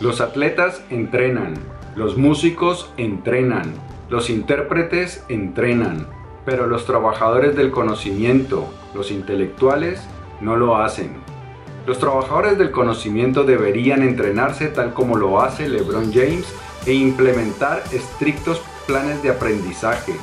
Los atletas entrenan, los músicos entrenan, los intérpretes entrenan, pero los trabajadores del conocimiento, los intelectuales, no lo hacen. Los trabajadores del conocimiento deberían entrenarse tal como lo hace LeBron James e implementar estrictos planes de aprendizaje.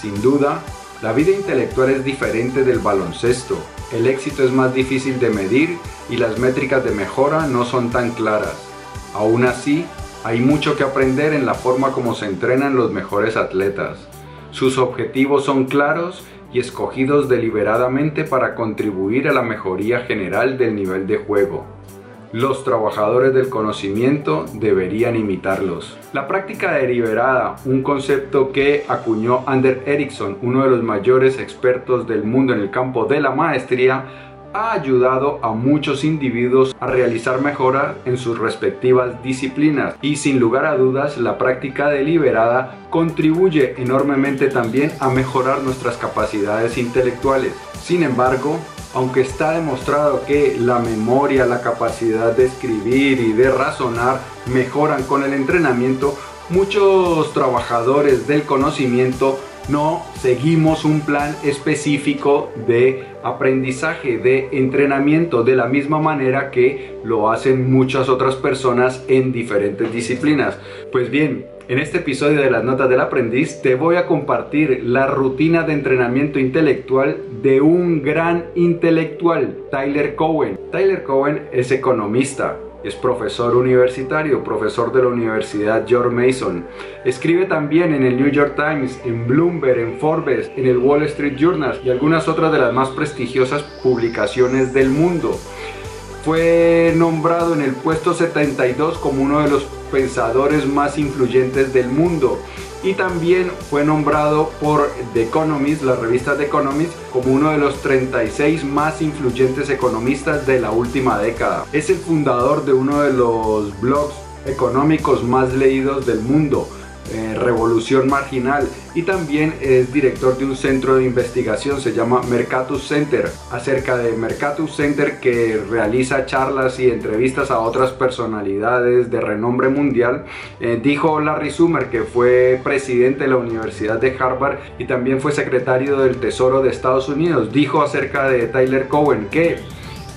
Sin duda, la vida intelectual es diferente del baloncesto. El éxito es más difícil de medir y las métricas de mejora no son tan claras. Aún así, hay mucho que aprender en la forma como se entrenan los mejores atletas. Sus objetivos son claros y escogidos deliberadamente para contribuir a la mejoría general del nivel de juego. Los trabajadores del conocimiento deberían imitarlos. La práctica deliberada, un concepto que acuñó Ander Ericsson, uno de los mayores expertos del mundo en el campo de la maestría, ha ayudado a muchos individuos a realizar mejoras en sus respectivas disciplinas y sin lugar a dudas la práctica deliberada contribuye enormemente también a mejorar nuestras capacidades intelectuales. Sin embargo, aunque está demostrado que la memoria, la capacidad de escribir y de razonar mejoran con el entrenamiento, muchos trabajadores del conocimiento no seguimos un plan específico de aprendizaje, de entrenamiento, de la misma manera que lo hacen muchas otras personas en diferentes disciplinas. Pues bien, en este episodio de las notas del aprendiz te voy a compartir la rutina de entrenamiento intelectual de un gran intelectual, Tyler Cowen. Tyler Cowen es economista, es profesor universitario, profesor de la Universidad George Mason. Escribe también en el New York Times, en Bloomberg, en Forbes, en el Wall Street Journal y algunas otras de las más prestigiosas publicaciones del mundo. Fue nombrado en el puesto 72 como uno de los pensadores más influyentes del mundo y también fue nombrado por The Economist, la revista The Economist, como uno de los 36 más influyentes economistas de la última década. Es el fundador de uno de los blogs económicos más leídos del mundo, eh, Revolución Marginal y también es director de un centro de investigación, se llama Mercatus Center, acerca de Mercatus Center que realiza charlas y entrevistas a otras personalidades de renombre mundial. Eh, dijo Larry Sumer, que fue presidente de la Universidad de Harvard y también fue secretario del Tesoro de Estados Unidos, dijo acerca de Tyler Cowen que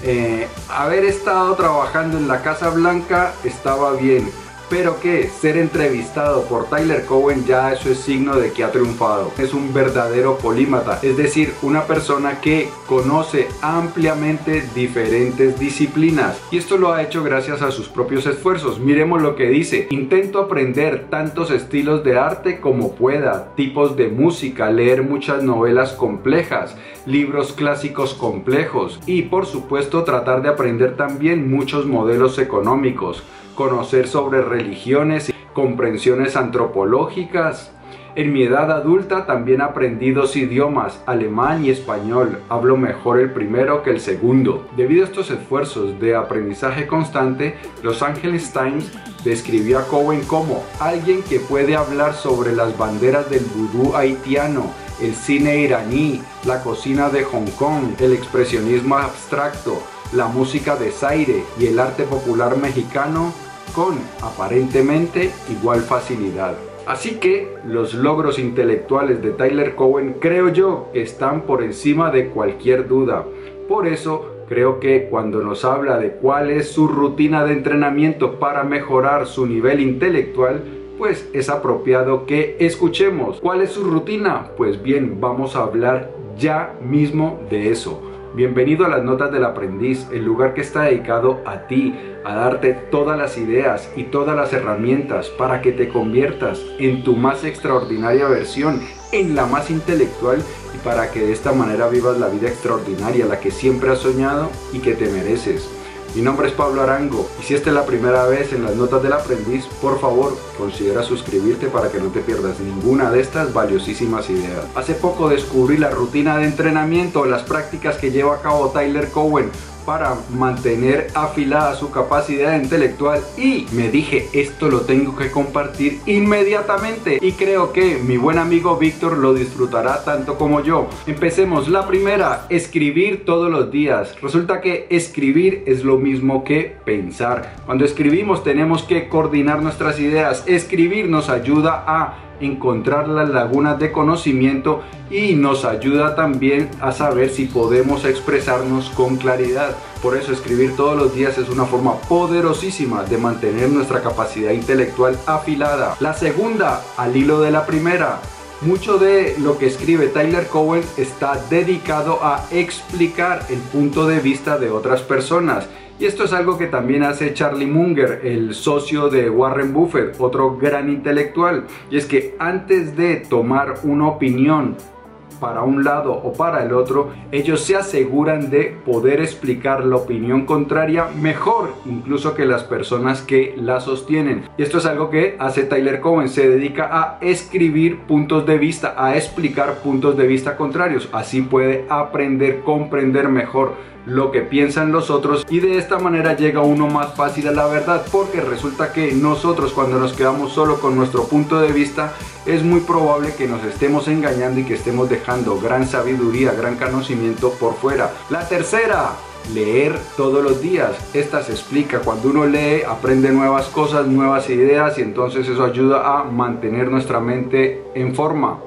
eh, haber estado trabajando en la Casa Blanca estaba bien pero que ser entrevistado por Tyler Cowen ya eso es signo de que ha triunfado. Es un verdadero polímata, es decir, una persona que conoce ampliamente diferentes disciplinas y esto lo ha hecho gracias a sus propios esfuerzos. Miremos lo que dice, intento aprender tantos estilos de arte como pueda, tipos de música, leer muchas novelas complejas, libros clásicos complejos y por supuesto tratar de aprender también muchos modelos económicos conocer sobre religiones y comprensiones antropológicas. En mi edad adulta también aprendí dos idiomas, alemán y español. Hablo mejor el primero que el segundo. Debido a estos esfuerzos de aprendizaje constante, Los Angeles Times describió a Cowen como alguien que puede hablar sobre las banderas del vudú haitiano, el cine iraní, la cocina de Hong Kong, el expresionismo abstracto, la música de Zaire y el arte popular mexicano con aparentemente igual facilidad. Así que los logros intelectuales de Tyler Cowen creo yo están por encima de cualquier duda. Por eso creo que cuando nos habla de cuál es su rutina de entrenamiento para mejorar su nivel intelectual, pues es apropiado que escuchemos. ¿Cuál es su rutina? Pues bien, vamos a hablar ya mismo de eso. Bienvenido a las Notas del Aprendiz, el lugar que está dedicado a ti, a darte todas las ideas y todas las herramientas para que te conviertas en tu más extraordinaria versión, en la más intelectual y para que de esta manera vivas la vida extraordinaria, la que siempre has soñado y que te mereces. Mi nombre es Pablo Arango y si esta es la primera vez en las notas del aprendiz, por favor considera suscribirte para que no te pierdas ninguna de estas valiosísimas ideas. Hace poco descubrí la rutina de entrenamiento, las prácticas que lleva a cabo Tyler Cowen, para mantener afilada su capacidad intelectual y me dije esto lo tengo que compartir inmediatamente y creo que mi buen amigo Víctor lo disfrutará tanto como yo. Empecemos. La primera, escribir todos los días. Resulta que escribir es lo mismo que pensar. Cuando escribimos tenemos que coordinar nuestras ideas. Escribir nos ayuda a encontrar las lagunas de conocimiento y nos ayuda también a saber si podemos expresarnos con claridad. Por eso escribir todos los días es una forma poderosísima de mantener nuestra capacidad intelectual afilada. La segunda, al hilo de la primera, mucho de lo que escribe Tyler Cowen está dedicado a explicar el punto de vista de otras personas y esto es algo que también hace Charlie Munger, el socio de Warren Buffett, otro gran intelectual. Y es que antes de tomar una opinión para un lado o para el otro, ellos se aseguran de poder explicar la opinión contraria mejor incluso que las personas que la sostienen. Y esto es algo que hace Tyler Cohen, se dedica a escribir puntos de vista, a explicar puntos de vista contrarios. Así puede aprender, comprender mejor lo que piensan los otros y de esta manera llega uno más fácil a la verdad porque resulta que nosotros cuando nos quedamos solo con nuestro punto de vista es muy probable que nos estemos engañando y que estemos dejando gran sabiduría, gran conocimiento por fuera. La tercera, leer todos los días. Esta se explica, cuando uno lee aprende nuevas cosas, nuevas ideas y entonces eso ayuda a mantener nuestra mente en forma.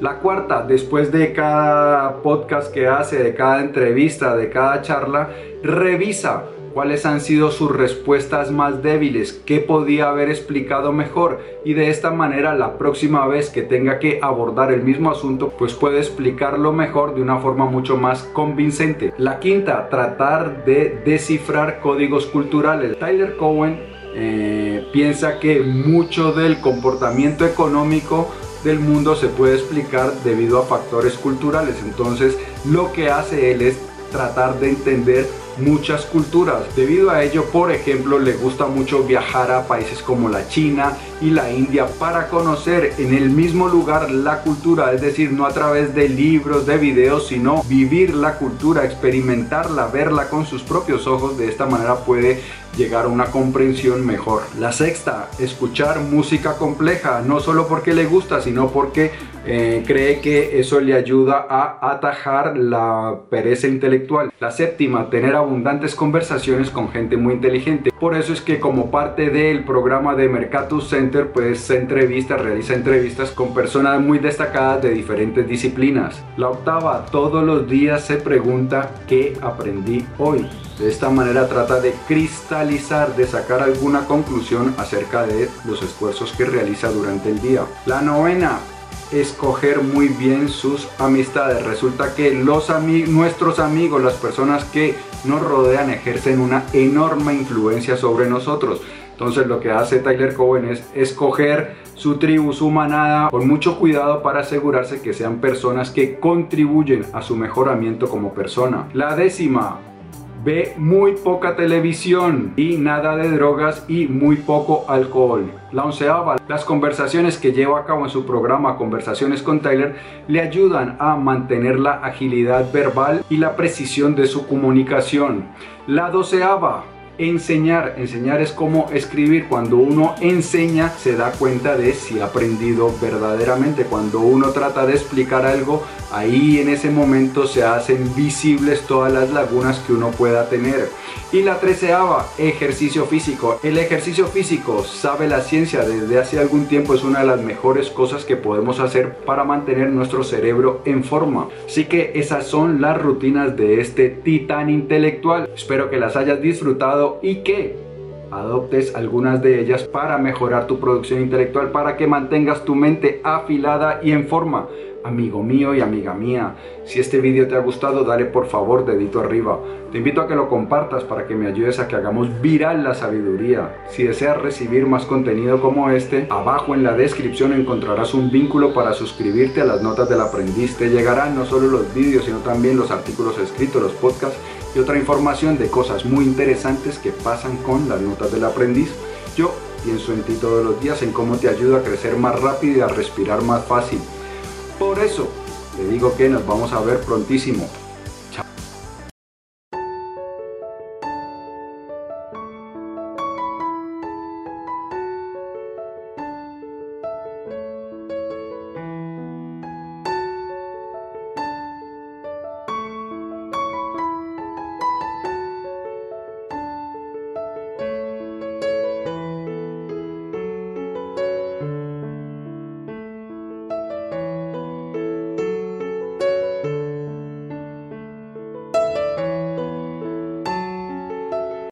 La cuarta, después de cada podcast que hace, de cada entrevista, de cada charla, revisa cuáles han sido sus respuestas más débiles, qué podía haber explicado mejor y de esta manera la próxima vez que tenga que abordar el mismo asunto pues puede explicarlo mejor de una forma mucho más convincente. La quinta, tratar de descifrar códigos culturales. Tyler Cowen eh, piensa que mucho del comportamiento económico del mundo se puede explicar debido a factores culturales. Entonces lo que hace él es tratar de entender muchas culturas. Debido a ello, por ejemplo, le gusta mucho viajar a países como la China y la India para conocer en el mismo lugar la cultura, es decir, no a través de libros, de videos, sino vivir la cultura, experimentarla, verla con sus propios ojos. De esta manera puede llegar a una comprensión mejor. La sexta, escuchar música compleja, no solo porque le gusta, sino porque eh, cree que eso le ayuda a atajar la pereza intelectual. La séptima, tener abundantes conversaciones con gente muy inteligente. Por eso es que como parte del programa de Mercatus Center, pues se entrevista, realiza entrevistas con personas muy destacadas de diferentes disciplinas. La octava, todos los días se pregunta qué aprendí hoy. De esta manera trata de cristalizar, de sacar alguna conclusión acerca de los esfuerzos que realiza durante el día. La novena, escoger muy bien sus amistades. Resulta que los nuestros amigos, las personas que nos rodean, ejercen una enorme influencia sobre nosotros. Entonces lo que hace Tyler Cohen es escoger su tribu, su manada, con mucho cuidado para asegurarse que sean personas que contribuyen a su mejoramiento como persona. La décima, ve muy poca televisión y nada de drogas y muy poco alcohol. La onceava, las conversaciones que lleva a cabo en su programa Conversaciones con Tyler le ayudan a mantener la agilidad verbal y la precisión de su comunicación. La doceava, enseñar. Enseñar es como escribir. Cuando uno enseña se da cuenta de si ha aprendido verdaderamente. Cuando uno trata de explicar algo, ahí en ese momento se hacen visibles todas las lagunas que uno pueda tener. Y la treceava, ejercicio físico. El ejercicio físico, sabe la ciencia, desde hace algún tiempo es una de las mejores cosas que podemos hacer para mantener nuestro cerebro en forma. Así que esas son las rutinas de este titán intelectual. Espero que las hayas disfrutado y que adoptes algunas de ellas para mejorar tu producción intelectual, para que mantengas tu mente afilada y en forma amigo mío y amiga mía. Si este vídeo te ha gustado, dale por favor dedito arriba. Te invito a que lo compartas para que me ayudes a que hagamos viral la sabiduría. Si deseas recibir más contenido como este, abajo en la descripción encontrarás un vínculo para suscribirte a las notas del aprendiz. Te llegarán no solo los vídeos, sino también los artículos escritos, los podcasts y otra información de cosas muy interesantes que pasan con las notas del aprendiz. Yo pienso en ti todos los días, en cómo te ayuda a crecer más rápido y a respirar más fácil. Por eso, le digo que nos vamos a ver prontísimo.